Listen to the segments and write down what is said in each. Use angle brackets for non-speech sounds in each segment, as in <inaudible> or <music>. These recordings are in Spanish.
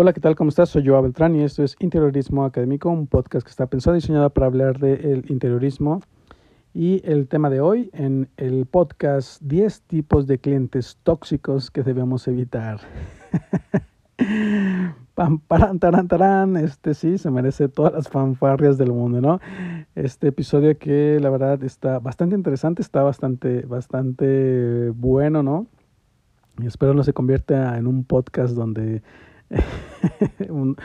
Hola, ¿qué tal? ¿Cómo estás? Soy Joa Beltrán y esto es Interiorismo Académico, un podcast que está pensado y diseñado para hablar del interiorismo. Y el tema de hoy en el podcast 10 tipos de clientes tóxicos que debemos evitar. <laughs> Pam, paran, taran, taran. Este sí, se merece todas las fanfarrias del mundo, ¿no? Este episodio que la verdad está bastante interesante, está bastante, bastante bueno, ¿no? Y espero no se convierta en un podcast donde <laughs> un,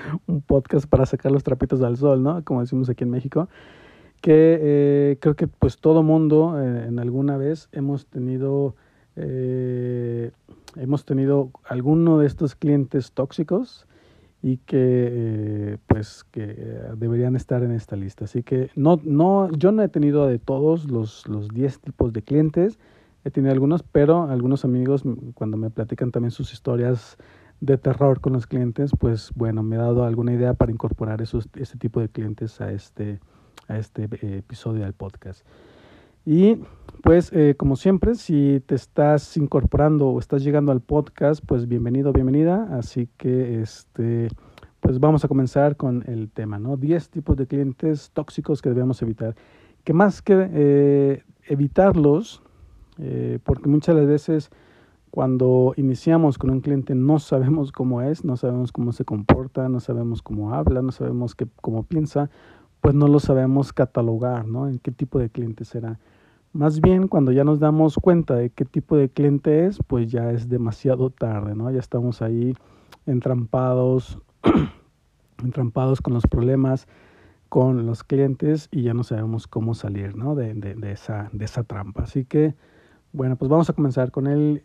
podcast para sacar los trapitos al sol, ¿no? Como decimos aquí en México, que eh, creo que pues todo mundo eh, en alguna vez hemos tenido eh, hemos tenido alguno de estos clientes tóxicos y que pues que deberían estar en esta lista. Así que no, no, yo no he tenido de todos los, los 10 tipos de clientes, he tenido algunos, pero algunos amigos cuando me platican también sus historias de terror con los clientes, pues bueno, me ha dado alguna idea para incorporar esos, ese tipo de clientes a este, a este eh, episodio del podcast. Y pues eh, como siempre, si te estás incorporando o estás llegando al podcast, pues bienvenido, bienvenida. Así que este, pues vamos a comenzar con el tema, ¿no? 10 tipos de clientes tóxicos que debemos evitar. Que más que eh, evitarlos, porque muchas veces cuando iniciamos con un cliente no sabemos cómo es, no sabemos cómo se comporta, no sabemos cómo habla, no sabemos qué, cómo piensa, pues no lo sabemos catalogar, ¿no? En qué tipo de cliente será. Más bien, cuando ya nos damos cuenta de qué tipo de cliente es, pues ya es demasiado tarde, ¿no? Ya estamos ahí entrampados, <clears throat> entrampados con los problemas, con los clientes y ya no sabemos cómo salir, ¿no? De, de, esa, de esa trampa. Así que, bueno, pues vamos a comenzar con el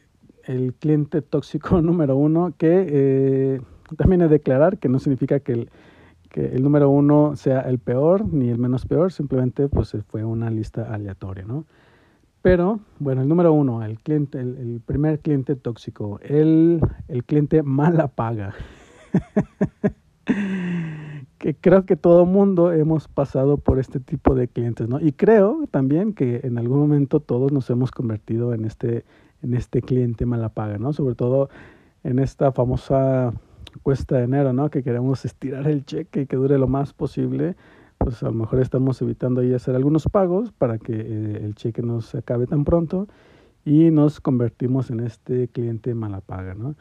el cliente tóxico <laughs> número uno, que eh, también de declarar que no significa que el, que el número uno sea el peor ni el menos peor, simplemente pues fue una lista aleatoria, ¿no? Pero, bueno, el número uno, el cliente, el, primer cliente tóxico, el, el cliente mala paga. <laughs> que creo que todo mundo hemos pasado por este tipo de clientes, ¿no? Y creo también que en algún momento todos nos hemos convertido en este, en este cliente mala paga, ¿no? Sobre todo en esta famosa cuesta de enero, ¿no? Que queremos estirar el cheque y que dure lo más posible, pues a lo mejor estamos evitando ahí hacer algunos pagos para que eh, el cheque no se acabe tan pronto y nos convertimos en este cliente mala paga, ¿no?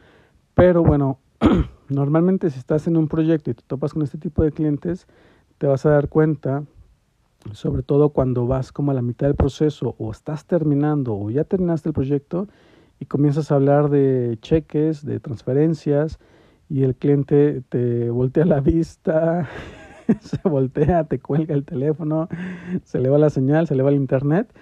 Pero bueno, <clears throat> normalmente si estás en un proyecto y te topas con este tipo de clientes, te vas a dar cuenta sobre todo cuando vas como a la mitad del proceso o estás terminando o ya terminaste el proyecto y comienzas a hablar de cheques, de transferencias y el cliente te voltea la vista, <laughs> se voltea, te cuelga el teléfono, se le va la señal, se le va el internet.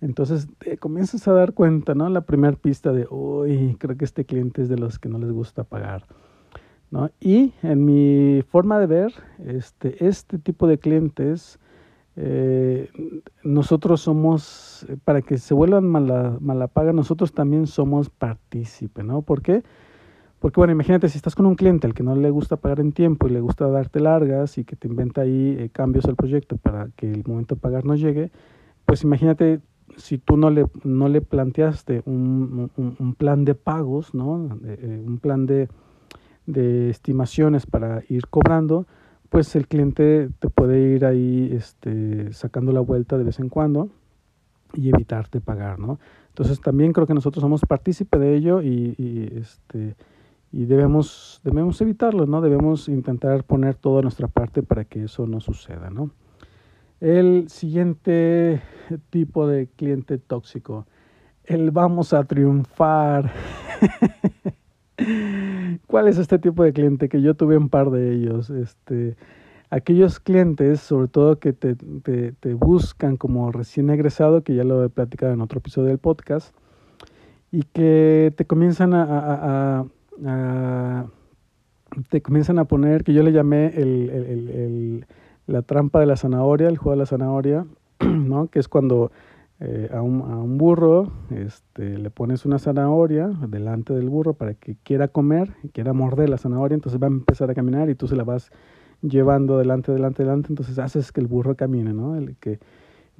Entonces te comienzas a dar cuenta, ¿no? La primera pista de, uy, creo que este cliente es de los que no les gusta pagar. ¿no? Y en mi forma de ver, este, este tipo de clientes eh, nosotros somos, eh, para que se vuelvan mala, mala paga, nosotros también somos partícipe, ¿no? ¿Por qué? Porque, bueno, imagínate si estás con un cliente al que no le gusta pagar en tiempo y le gusta darte largas y que te inventa ahí eh, cambios al proyecto para que el momento de pagar no llegue, pues imagínate si tú no le, no le planteaste un, un, plan de pagos, ¿no? Eh, un plan de, de estimaciones para ir cobrando, pues el cliente te puede ir ahí este, sacando la vuelta de vez en cuando y evitarte pagar, ¿no? Entonces también creo que nosotros somos partícipe de ello y, este, y debemos, debemos evitarlo, ¿no? Debemos intentar poner toda nuestra parte para que eso no suceda, ¿no? El siguiente tipo de cliente tóxico, el vamos a triunfar. <laughs> ¿Cuál es este tipo de cliente? Que yo tuve un par de ellos. Este, aquellos clientes, sobre todo que te, te, te, buscan como recién egresado, que ya lo he platicado en otro episodio del podcast, y que te comienzan a, te comienzan a poner, que yo le llamé el, el, el, la trampa de la zanahoria, el juego de la zanahoria, <clears throat> ¿no? que es cuando eh, a, un, a, un, burro, este, le pones una zanahoria delante del burro para que quiera comer, quiera morder la zanahoria, entonces va a empezar a caminar y tú se la vas llevando delante, delante, delante, entonces haces que el burro camine, ¿no? El, que,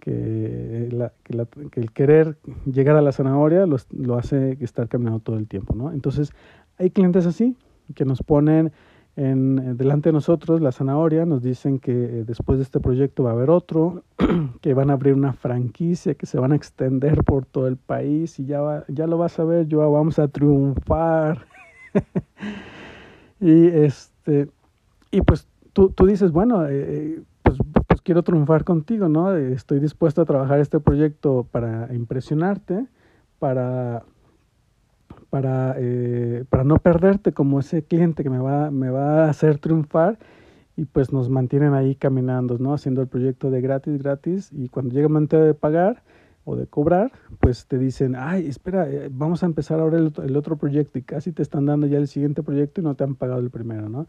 que, la, que, la, que el querer llegar a la zanahoria lo, lo hace estar caminando todo el tiempo, ¿no? Entonces hay clientes así que nos ponen en, eh, delante de nosotros, la zanahoria, nos dicen que eh, después de este proyecto va a haber otro, <clears throat> que van a abrir una franquicia, que se van a extender por todo el país y ya, ya lo vas a ver, yo vamos a triunfar. <laughs> y este y pues tú, tú dices, bueno, eh, pues, pues, quiero triunfar contigo, ¿no? Estoy dispuesto a trabajar este proyecto para impresionarte, para para, eh, para no perderte como ese cliente que me va, me va a hacer triunfar y pues nos mantienen ahí caminando, ¿no? Haciendo el proyecto de gratis, gratis y cuando llega el momento de pagar o de cobrar, pues te dicen, ay, espera, eh, vamos a empezar ahora el, otro proyecto y casi te están dando ya el siguiente proyecto y no te han pagado el primero, ¿no?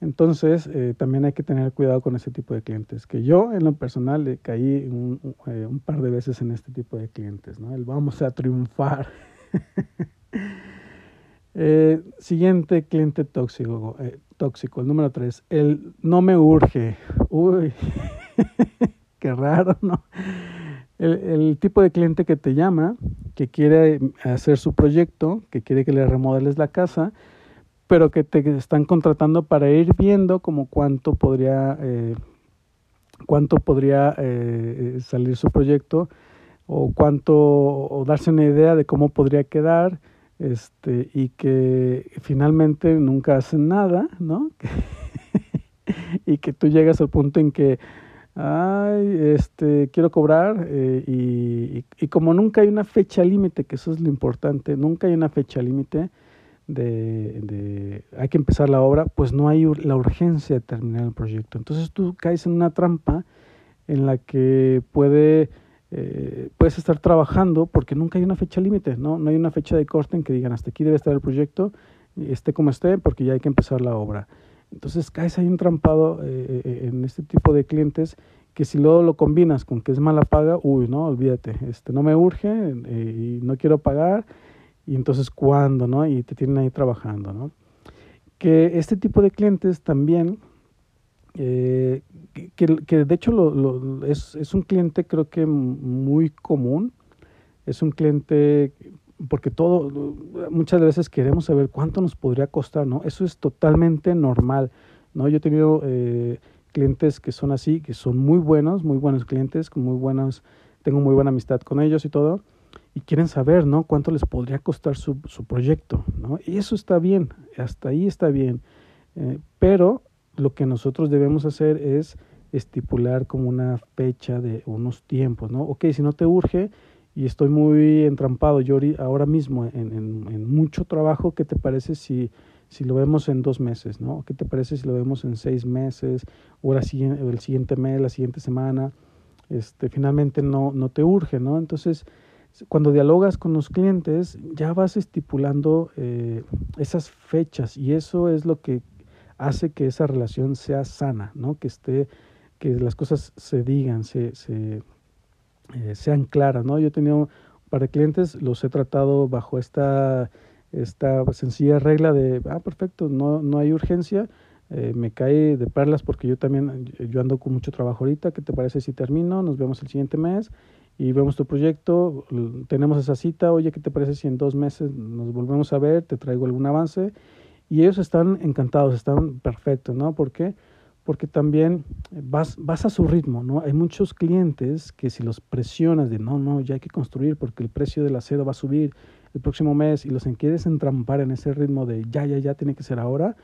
Entonces, eh, también hay que tener cuidado con ese tipo de clientes, que yo en lo personal le caí un, un par de veces en este tipo de clientes, ¿no? El vamos a triunfar. <laughs> Eh, siguiente cliente tóxico, eh, tóxico, el número 3, el no me urge. Uy, <laughs> qué raro, ¿no? El, tipo de cliente que te llama, que quiere hacer su proyecto, que quiere que le remodeles la casa, pero que te están contratando para ir viendo como cuánto podría, eh, cuánto podría salir su proyecto o cuánto, o darse una idea de cómo podría quedar este, y que finalmente nunca hacen nada, ¿no? <laughs> y que tú llegas al punto en que, ay, este, quiero cobrar eh, y, y, como nunca hay una fecha límite, que eso es lo importante, nunca hay una fecha límite de, de, hay que empezar la obra, pues no hay la urgencia de terminar el proyecto. Entonces tú caes en una trampa en la que puede eh, puedes estar trabajando porque nunca hay una fecha límite, ¿no? No hay una fecha de corte en que digan hasta aquí debe estar el proyecto, esté como esté, porque ya hay que empezar la obra. Entonces caes ahí entrampado eh, eh, en este tipo de clientes que si luego lo combinas con que es mala paga, uy, no, olvídate, este, no me urge y no quiero pagar, y entonces cuándo, ¿no? Y te tienen ahí trabajando, ¿no? Que este tipo de clientes también eh, que, que, de hecho lo, es, es, un cliente creo que muy común, es un cliente porque todo, muchas veces queremos saber cuánto nos podría costar, ¿no? Eso es totalmente normal, ¿no? Yo he tenido eh, clientes que son así, que son muy buenos, muy buenos clientes, muy buenos, tengo muy buena amistad con ellos y todo, y quieren saber, ¿no? Cuánto les podría costar su, su proyecto, ¿no? Y eso está bien, hasta ahí está bien, eh, pero lo que nosotros debemos hacer es estipular como una fecha de unos tiempos, ¿no? Ok, si no te urge y estoy muy entrampado yo ahora mismo en, en, mucho trabajo, ¿qué te parece si, si lo vemos en dos meses, ¿no? ¿Qué te parece si lo vemos en seis meses o, el siguiente mes, la siguiente semana? Este, finalmente no, no te urge, ¿no? Entonces, cuando dialogas con los clientes, ya vas estipulando eh, esas fechas y eso es lo que hace que esa relación sea sana, ¿no? Que esté, que las cosas se digan, se, se eh, sean claras, ¿no? Yo he tenido un par de clientes, los he tratado bajo esta, esta sencilla regla de, ah, perfecto, no, no hay urgencia, eh, me cae de perlas porque yo también, yo ando con mucho trabajo ahorita, ¿qué te parece si termino? Nos vemos el siguiente mes y vemos tu proyecto, tenemos esa cita, oye, ¿qué te parece si en dos meses nos volvemos a ver, te traigo algún avance? Y ellos están encantados, están perfectos, ¿no? ¿Por qué? Porque también vas, vas a su ritmo, ¿no? Hay muchos clientes que si los presionas de, no, no, ya hay que construir porque el precio del acero va a subir el próximo mes y los quieres entrampar en ese ritmo de, ya, ya, ya, tiene que ser ahora,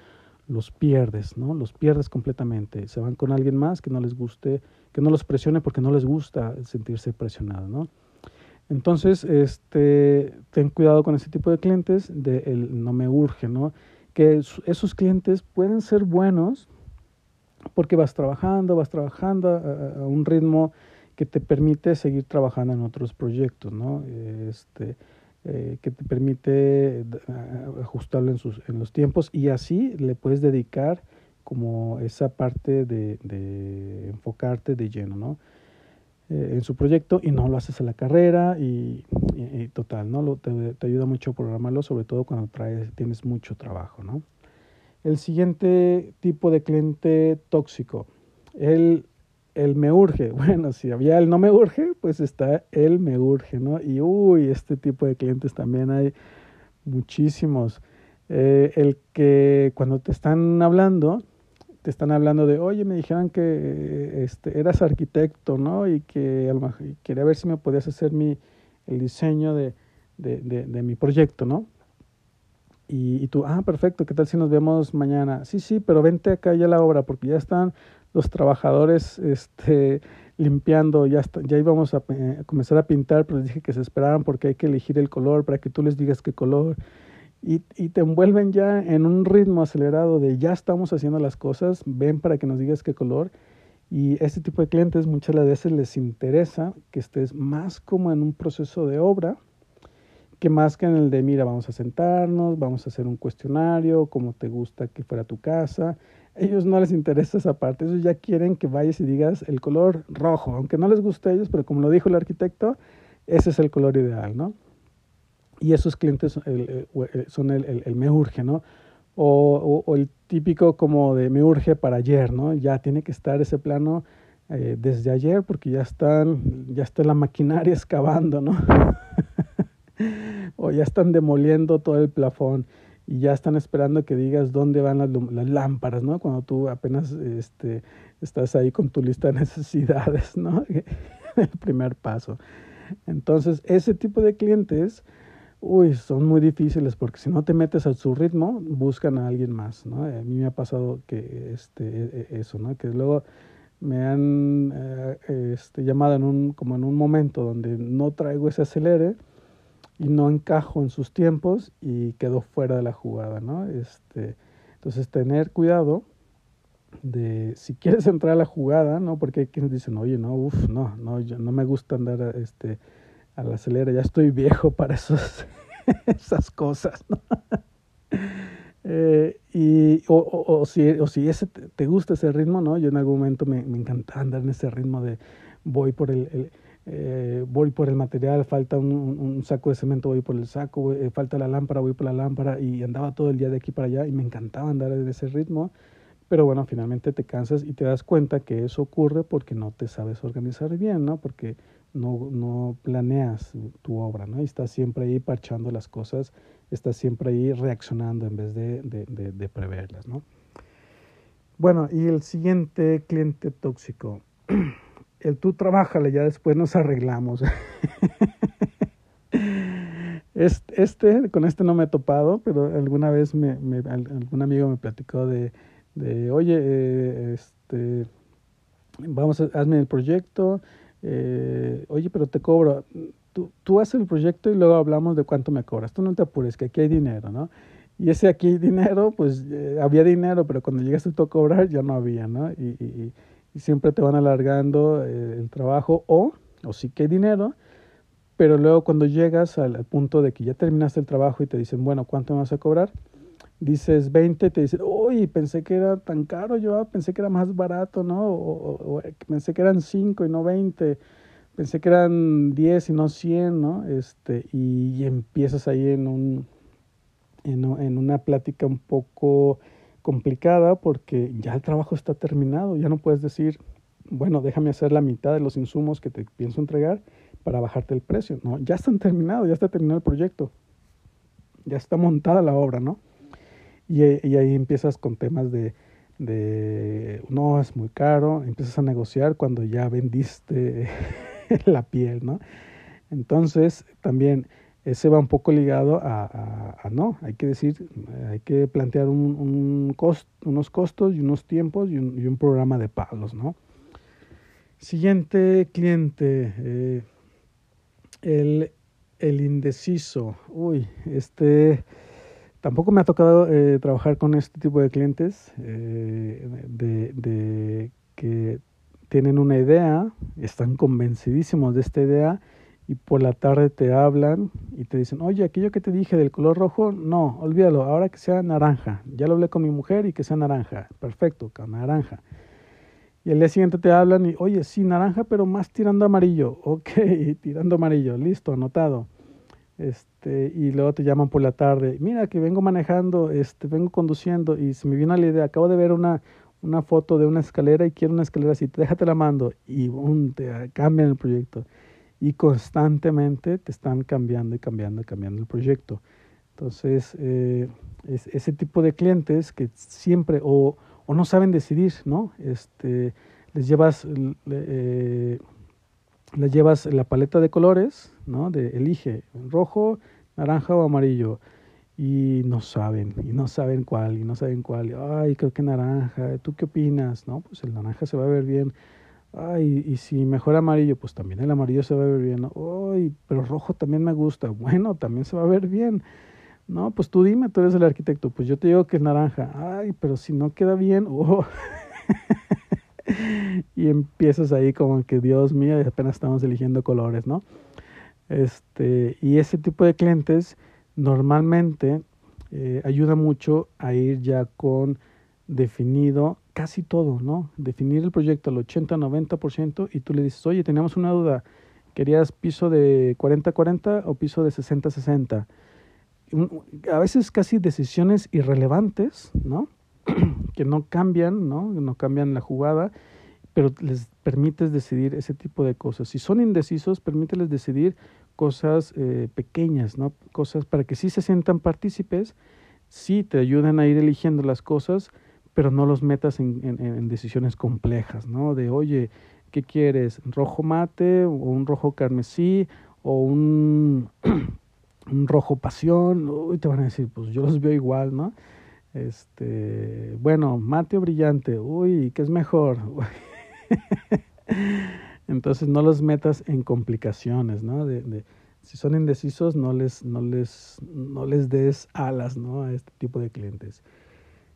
los pierdes, ¿no? Los pierdes completamente. Se van con alguien más que no les guste, que no los presione porque no les gusta sentirse presionados, ¿no? Entonces, este, ten cuidado con ese tipo de clientes, de el no me urge, ¿no? que esos clientes pueden ser buenos porque vas trabajando, vas trabajando a, un ritmo que te permite seguir trabajando en otros proyectos, ¿no? Este, eh, que te permite ajustarlo en, sus, en los tiempos y así le puedes dedicar como esa parte de, de enfocarte de lleno, ¿no? Eh, en su proyecto y no lo haces a la carrera y, total, ¿no? Lo, te, ayuda mucho a programarlo, sobre todo cuando traes, tienes mucho trabajo, ¿no? El siguiente tipo de cliente tóxico, el, el me urge. <laughs> Bueno, si había el no me urge, pues está el me urge, ¿no? Y uy, este tipo de clientes también hay muchísimos. Eh, el que cuando te están hablando, te están hablando de, oye, me dijeron que este, eras arquitecto, ¿no? Y que quería ver si me podías hacer mi, el diseño de, de, de, mi proyecto, ¿no? Y, y, tú, ah, perfecto, ¿qué tal si nos vemos mañana? Sí, sí, pero vente acá ya a la obra porque ya están los trabajadores este, limpiando, ya, ya íbamos a, eh, comenzar a pintar, pero les dije que se esperaran porque hay que elegir el color para que tú les digas qué color y, y, te envuelven ya en un ritmo acelerado de ya estamos haciendo las cosas, ven para que nos digas qué color. Y este tipo de clientes muchas veces les interesa que estés más como en un proceso de obra que más que en el de, mira, vamos a sentarnos, vamos a hacer un cuestionario, cómo te gusta que fuera tu casa. Ellos no les interesa esa parte, ellos ya quieren que vayas y digas el color rojo, aunque no les guste a ellos, pero como lo dijo el arquitecto, ese es el color ideal, ¿no? y esos clientes son el, el, me urge, ¿no? O, o, el típico como de me urge para ayer, ¿no? Ya tiene que estar ese plano eh, desde ayer porque ya están, ya está la maquinaria <laughs> excavando, ¿no? <laughs> <laughs> o ya están demoliendo todo el plafón y ya están esperando que digas dónde van las, las lámparas, ¿no? Cuando tú apenas este, estás ahí con tu lista de necesidades, ¿no? <laughs> el primer paso. Entonces, ese tipo de clientes uy, son muy difíciles porque si no te metes a su ritmo, buscan a alguien más, ¿no? A mí me ha pasado que este, e, e, eso, ¿no? Que luego me han eh, este, llamado en un, como en un momento donde no traigo ese acelere y no encajo en sus tiempos y quedo fuera de la jugada, ¿no? Este, entonces tener cuidado de si quieres entrar a la jugada, ¿no? Porque hay quienes dicen, oye, no, uff, no, no, yo, no me gusta andar este, al acelera, ya estoy viejo para esos, <laughs> esas cosas. ¿no? <laughs> eh, y, o, o, si, o si ese te, gusta ese ritmo, ¿no? Yo en algún momento me, me encantaba andar en ese ritmo de voy por el eh, voy por el material, falta un, un, saco de cemento, voy por el saco, eh, falta la lámpara, voy por la lámpara y andaba todo el día de aquí para allá y me encantaba andar en ese ritmo. Pero bueno, finalmente te cansas y te das cuenta que eso ocurre porque no te sabes organizar bien, ¿no? Porque no, no planeas tu obra, ¿no? Y estás siempre ahí parchando las cosas, estás siempre ahí reaccionando en vez de, de, de, preverlas, ¿no? Bueno, y el siguiente cliente tóxico. <clears throat> El tú trabájale, ya después nos arreglamos. Este, con este no me he topado, pero alguna vez me, me algún amigo me platicó de, de oye, eh, este, vamos, hazme el proyecto, eh, oye, pero te cobro, tú, tú haces el proyecto y luego hablamos de cuánto me cobras, tú no te apures, que aquí hay dinero, ¿no? Y ese aquí dinero, pues eh, había dinero, pero cuando llegaste tú a cobrar ya no había, ¿no? Y, y, y siempre te van alargando eh, el trabajo o, o sí que hay dinero, pero luego cuando llegas al, punto de que ya terminaste el trabajo y te dicen, bueno, ¿cuánto me vas a cobrar? Dices 20, te dicen, uy, pensé que era tan caro, yo pensé que era más barato, ¿no? O, o, pensé que eran 5 y no 20, pensé que eran 10 y no 100, ¿no? Este, y, empiezas ahí en, un, en, en una plática un poco complicada porque ya el trabajo está terminado, ya no puedes decir, bueno, déjame hacer la mitad de los insumos que te pienso entregar para bajarte el precio, ¿no? Ya están terminados, ya está terminado el proyecto, ya está montada la obra, ¿no? Y, y ahí empiezas con temas de, de, no, es muy caro, empiezas a negociar cuando ya vendiste <laughs> la piel, ¿no? Entonces, también ese va un poco ligado a, a, a no, hay que decir, hay que plantear un, un cost, unos costos y unos tiempos y un, programa de pagos, ¿no? Siguiente cliente, eh, el, el indeciso. Uy, este Tampoco me ha tocado eh, trabajar con este tipo de clientes eh, de, de, que tienen una idea, están convencidísimos de esta idea y por la tarde te hablan y te dicen, oye, aquello que te dije del color rojo, no, olvídalo, ahora que sea naranja. Ya lo hablé con mi mujer y que sea naranja. Perfecto, naranja. Y el día siguiente te hablan y, oye, sí, naranja, pero más tirando amarillo. <laughs> Ok, tirando amarillo, listo, anotado. Este, y luego te llaman por la tarde, mira que vengo manejando, este, vengo conduciendo y se me vino la idea, acabo de ver una, una foto de una escalera y quiero una escalera así, déjate la mando y boom, te cambian el proyecto. Y constantemente te están cambiando y cambiando y cambiando el proyecto. Entonces, eh, es ese tipo de clientes que siempre o, o no saben decidir, ¿no? Este, les llevas, eh, les llevas la paleta de colores, ¿no? De elige rojo, naranja o amarillo y no saben, y no saben cuál, y no saben cuál. Ay, creo que naranja, ¿tú qué opinas? No, pues el naranja se va a ver bien. Ay, y si mejor amarillo, pues también el amarillo se va a ver bien. Ay, pero rojo también me gusta. <laughs> Bueno, también se va a ver bien. No, pues tú dime, tú eres el arquitecto. Pues yo te digo que es naranja. Ay, pero si no queda bien, <laughs> oh. y empiezas ahí como que, Dios mío, apenas estamos eligiendo colores, ¿no? Este, y ese tipo de clientes normalmente eh, ayuda mucho a ir ya con definido casi todo, ¿no? Definir el proyecto al 80-90% y tú le dices, oye, teníamos una duda, ¿querías piso de 40-40 o piso de 60-60? A veces casi decisiones irrelevantes, ¿no? <clears throat> que no cambian, ¿no? No cambian la jugada, pero les permites decidir ese tipo de cosas. Si son indecisos, permíteles decidir cosas eh, pequeñas, ¿no? Cosas para que sí se sientan partícipes, sí te ayuden a ir eligiendo las cosas, pero no los metas en, en, decisiones complejas, ¿no? De, oye, ¿qué quieres? ¿Rojo mate o un rojo carmesí o <clears throat> un, rojo pasión? Uy, te van a decir, pues yo los veo igual, ¿no? Este, bueno, mate o brillante, uy, ¿qué es mejor? <laughs> Entonces no los metas en complicaciones, ¿no? De, si son indecisos, no les, no, les, no les des alas, ¿no? A este tipo de clientes.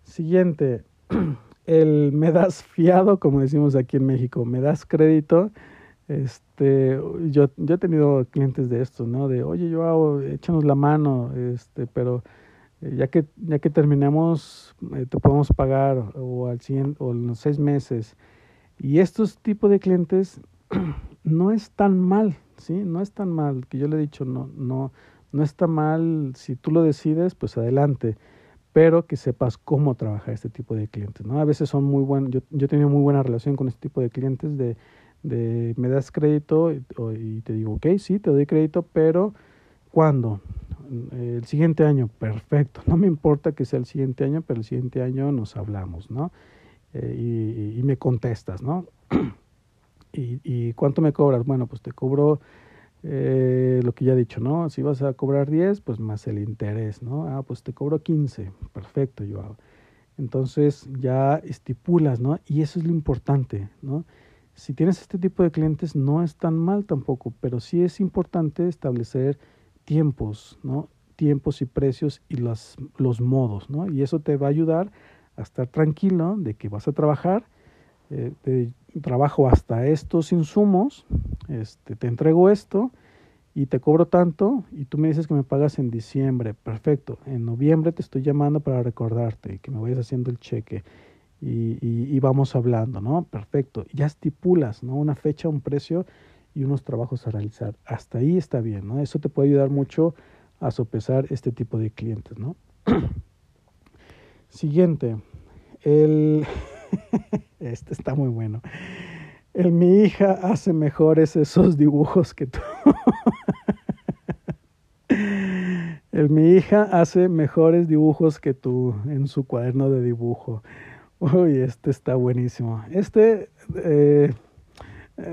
Siguiente, <clears throat> el me das fiado, como decimos aquí en México, me das crédito. Este, yo, yo he tenido clientes de esto, ¿no? De, oye, yo hago, échanos la mano, este, pero eh, ya que, ya que terminemos, eh, te podemos pagar o al o en los seis meses. Y estos tipos de clientes <clears throat> no es tan mal, ¿sí? No es tan mal, que yo le he dicho, no, no, no está mal, si tú lo decides, pues adelante, pero que sepas cómo trabajar este tipo de clientes, ¿no? A veces son muy buenos, yo, yo he tenido muy buena relación con este tipo de clientes de, de me das crédito y, y te digo, ok, sí, te doy crédito, pero ¿cuándo? el siguiente año, perfecto, no me importa que sea el siguiente año, pero el siguiente año nos hablamos, ¿no? Eh, y, me contestas, ¿no? <clears throat> y, ¿Y cuánto me cobras? Bueno, pues te cobro eh, lo que ya he dicho, ¿no? Si vas a cobrar 10, pues más el interés, ¿no? Ah, pues te cobro 15, perfecto, yo hago. Entonces ya estipulas, ¿no? Y eso es lo importante, ¿no? Si tienes este tipo de clientes no es tan mal tampoco, pero sí es importante establecer tiempos, ¿no? Tiempos y precios y los, los modos, ¿no? Y eso te va a ayudar a estar tranquilo de que vas a trabajar, eh, trabajo hasta estos insumos, este, te entrego esto y te cobro tanto y tú me dices que me pagas en diciembre, perfecto, en noviembre te estoy llamando para recordarte que me vayas haciendo el cheque y, y, y, vamos hablando, ¿no? Perfecto, ya estipulas, ¿no? Una fecha, un precio y unos trabajos a realizar. Hasta ahí está bien, ¿no? Eso te puede ayudar mucho a sopesar este tipo de clientes, ¿no? <clears throat> Siguiente, el... <laughs> <laughs> este está muy bueno. El mi hija hace mejores esos dibujos que tú. <laughs> el mi hija hace mejores dibujos que tú en su cuaderno de dibujo. Uy, este está buenísimo. Este eh,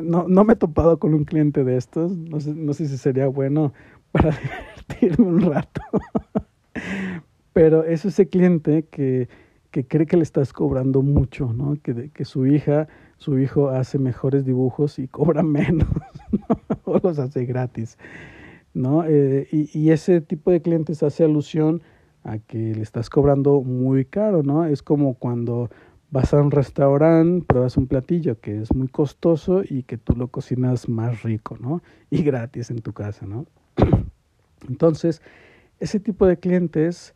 no, no me he topado con un cliente de estos. No sé, no sé si sería bueno para <laughs> divertirme un rato. Pero es ese cliente que, que cree que le estás cobrando mucho, ¿no? Que, que su hija, su hijo hace mejores dibujos y cobra <laughs> menos, o los hace gratis, ¿no? Eh, y, y ese tipo de clientes hace alusión a que le estás cobrando muy caro, ¿no? Es como cuando vas a un restaurante, pruebas un platillo que es muy costoso y que tú lo cocinas más rico, ¿no? Y gratis en tu casa, ¿no? <clears throat> Entonces, ese tipo de clientes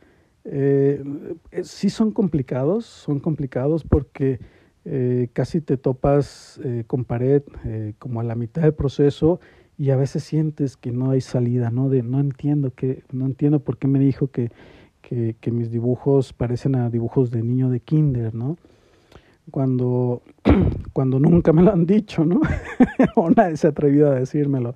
eh, eh, sí son complicados, son complicados porque eh, casi te topas eh, con pared eh, como a la mitad del proceso y a veces sientes que no hay salida, ¿no? De no entiendo que, no entiendo por qué me dijo que, que, que mis dibujos parecen a dibujos de niño de kinder, ¿no? cuando, <clears throat> cuando nunca me lo han dicho, ¿no? <laughs> o nadie se ha atrevido a decírmelo.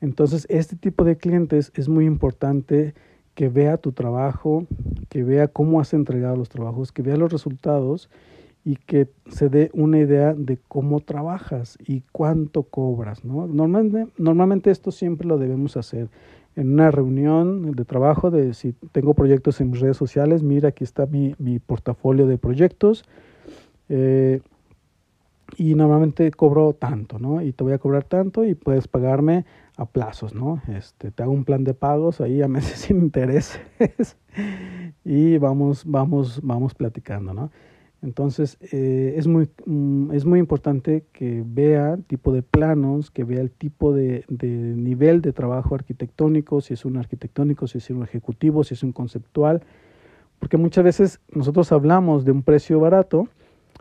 Entonces, este tipo de clientes es muy importante que vea tu trabajo, que vea cómo has entregado los trabajos, que vea los resultados y que se dé una idea de cómo trabajas y cuánto cobras. ¿no? Normalmente, normalmente esto siempre lo debemos hacer en una reunión de trabajo de si tengo proyectos en mis redes sociales, mira, aquí está mi, mi portafolio de proyectos. Eh, y normalmente cobro tanto, ¿no? Y te voy a cobrar tanto y puedes pagarme a plazos, ¿no? Este, te hago un plan de pagos ahí a <laughs> meses sin intereses y vamos, vamos, vamos platicando, ¿no? Entonces eh, es, muy, mm, es muy importante que vea el tipo de planos, que vea el tipo de, de, nivel de trabajo arquitectónico, si es un arquitectónico, si es un ejecutivo, si es un conceptual, porque muchas veces nosotros hablamos de un precio barato,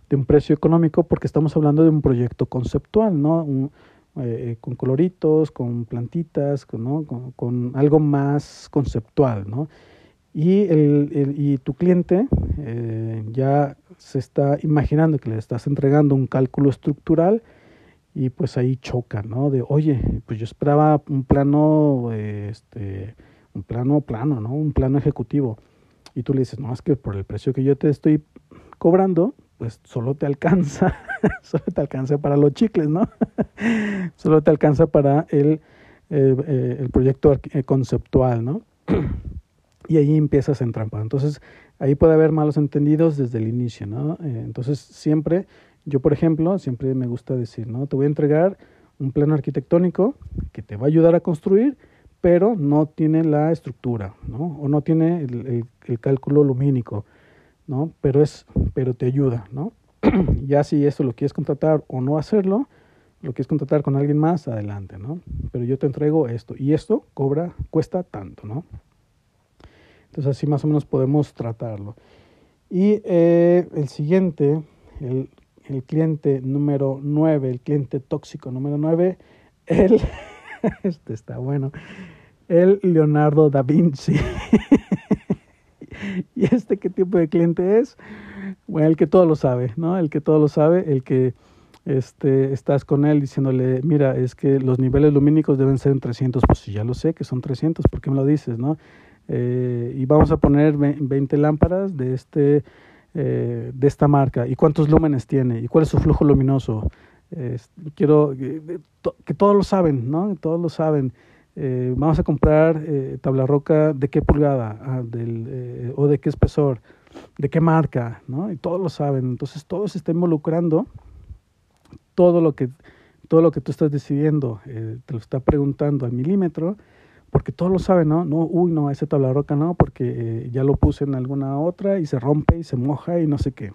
de un precio económico, porque estamos hablando de un proyecto conceptual, ¿no? Eh, con coloritos, con plantitas, con, ¿no? con, algo más conceptual, ¿no? Y, el, y tu cliente eh, ya se está imaginando que le estás entregando un cálculo estructural y pues ahí choca, ¿no? De, oye, pues yo esperaba un plano, este, un plano plano, ¿no? Un plano ejecutivo. Y tú le dices, no, es que por el precio que yo te estoy cobrando, pues solo te alcanza, <laughs> solo te alcanza para los chicles, ¿no? <laughs> solo te alcanza para el, eh, eh, el proyecto eh, conceptual, ¿no? <clears throat> y ahí empiezas a entrampar. Entonces, ahí puede haber malos entendidos desde el inicio, ¿no? entonces, siempre, yo por ejemplo, siempre me gusta decir, ¿no? Te voy a entregar un plano arquitectónico que te va a ayudar a construir, pero no tiene la estructura, ¿no? O no tiene el, el, el cálculo lumínico ¿no? Pero, es, pero te ayuda, ¿no? <clears throat> ya si esto lo quieres contratar o no hacerlo, lo quieres contratar con alguien más, adelante, ¿no? Pero yo te entrego esto y esto cobra, cuesta tanto, ¿no? Entonces así más o menos podemos tratarlo. Y eh, el siguiente, el, el, cliente número 9, el cliente tóxico número 9, el, <laughs> este está bueno, el Leonardo da Vinci. <laughs> <laughs> ¿Y este qué tipo de cliente es? Bueno, el que todo lo sabe, ¿no? El que todo lo sabe, el que este, estás con él diciéndole, mira, es que los niveles lumínicos deben ser en 300, pues ya lo sé que son 300, ¿por qué me lo dices, no? Eh, y vamos a poner 20 lámparas de, este, eh, de esta marca. ¿Y cuántos lúmenes tiene? ¿Y cuál es su flujo luminoso? Eh, quiero que, que todos lo saben, ¿no? Todos lo saben. Eh, vamos a comprar eh, tabla roca de qué pulgada ah, del, eh, o de qué espesor, de qué marca, ¿no? Y todos lo saben. Entonces todo se está involucrando, todo lo que, todo lo que tú estás decidiendo eh, te lo está preguntando al milímetro, porque todos lo saben, ¿no? No, uy, no, esa tabla roca no, porque ya lo puse en alguna otra y se rompe y se moja y no sé qué.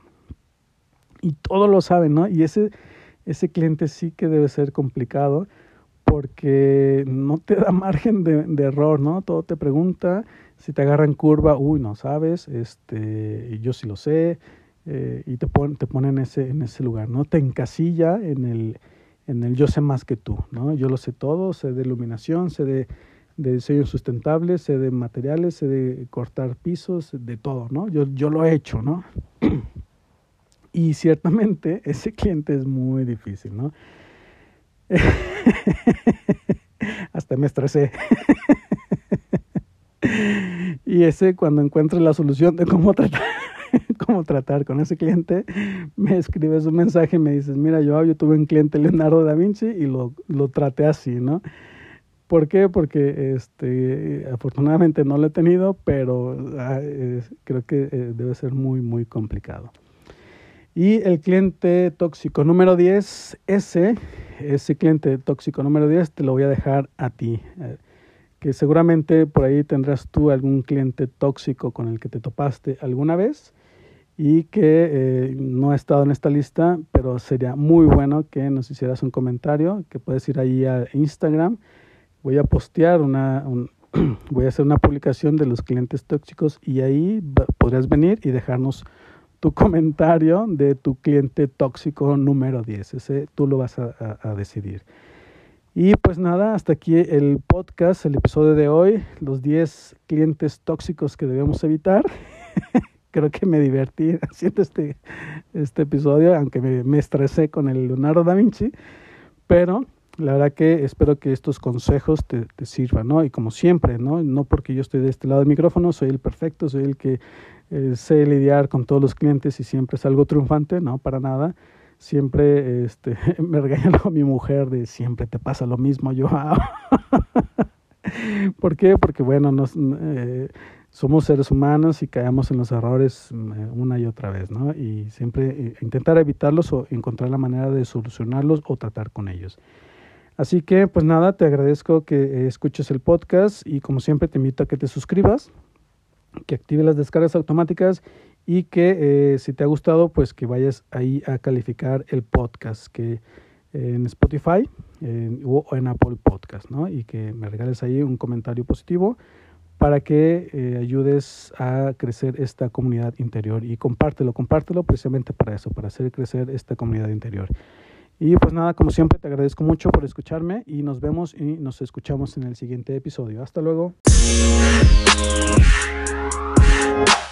Y todos lo saben, ¿no? Y ese, ese cliente sí que debe ser complicado porque no te da <laughs> margen de, error, ¿no? Todo te pregunta, si te agarra en curva, uy, no sabes, este, yo sí lo sé, eh, y te pone, te pone en, ese, en ese lugar, ¿no? Te encasilla en el, en el yo sé más que tú, ¿no? Yo lo sé todo, sé de iluminación, sé de, de diseño sustentable, sé de materiales, sé de cortar pisos, de todo, ¿no? Yo, yo lo he hecho, ¿no? <clears throat> y ciertamente <laughs> ese cliente es muy difícil, ¿no? <laughs> <laughs> Hasta me estresé. <laughs> y ese cuando encuentres la solución de cómo tratar, <laughs> cómo tratar con ese cliente, me escribes un mensaje y me dices, mira, yo, yo tuve un cliente Leonardo da Vinci y lo, lo traté así, ¿no? ¿Por qué? Porque este, afortunadamente no lo he tenido, pero eh, creo que eh, debe ser muy, muy complicado. Y el cliente tóxico número 10, ese, ese cliente tóxico número 10 te lo voy a dejar a ti. Eh, que seguramente por ahí tendrás tú algún cliente tóxico con el que te topaste alguna vez y que eh, no ha estado en esta lista, pero sería muy bueno que nos hicieras un comentario, que puedes ir ahí a Instagram. Voy a postear una, un, <clears throat> voy a hacer una publicación de los clientes tóxicos y ahí podrías venir y dejarnos tu comentario de tu cliente tóxico número 10. Ese tú lo vas a, decidir. Y pues nada, hasta aquí el podcast, el episodio de hoy, los 10 clientes tóxicos que debemos evitar. <laughs> Creo que me divertí <laughs> haciendo este, este episodio, aunque me, me estresé con el Leonardo da Vinci, pero La verdad que espero que estos consejos te, te, sirvan, ¿no? Y como siempre, ¿no? No porque yo estoy de este lado del micrófono, soy el perfecto, soy el que eh, sé lidiar con todos los clientes y siempre salgo triunfante, no, para nada. Siempre este, <laughs> me regaña mi mujer de siempre te pasa lo mismo, yo. <laughs> ¿Por qué? Porque bueno, nos, eh, somos seres humanos y caemos en los errores mm, una y otra vez, ¿no? Y siempre eh, intentar evitarlos o encontrar la manera de solucionarlos o tratar con ellos. Así que, pues nada, te agradezco que escuches el podcast y como siempre te invito a que te suscribas, que active las descargas automáticas y que eh, si te ha gustado, pues que vayas ahí a calificar el podcast que en Spotify o en Apple Podcast, ¿no? Y que me regales ahí un comentario positivo para que eh, ayudes a crecer esta comunidad interior y compártelo, compártelo precisamente para eso, para hacer crecer esta comunidad interior. Y pues nada, como siempre, te agradezco mucho por escucharme y nos vemos y nos escuchamos en el siguiente episodio. Hasta luego. Bye.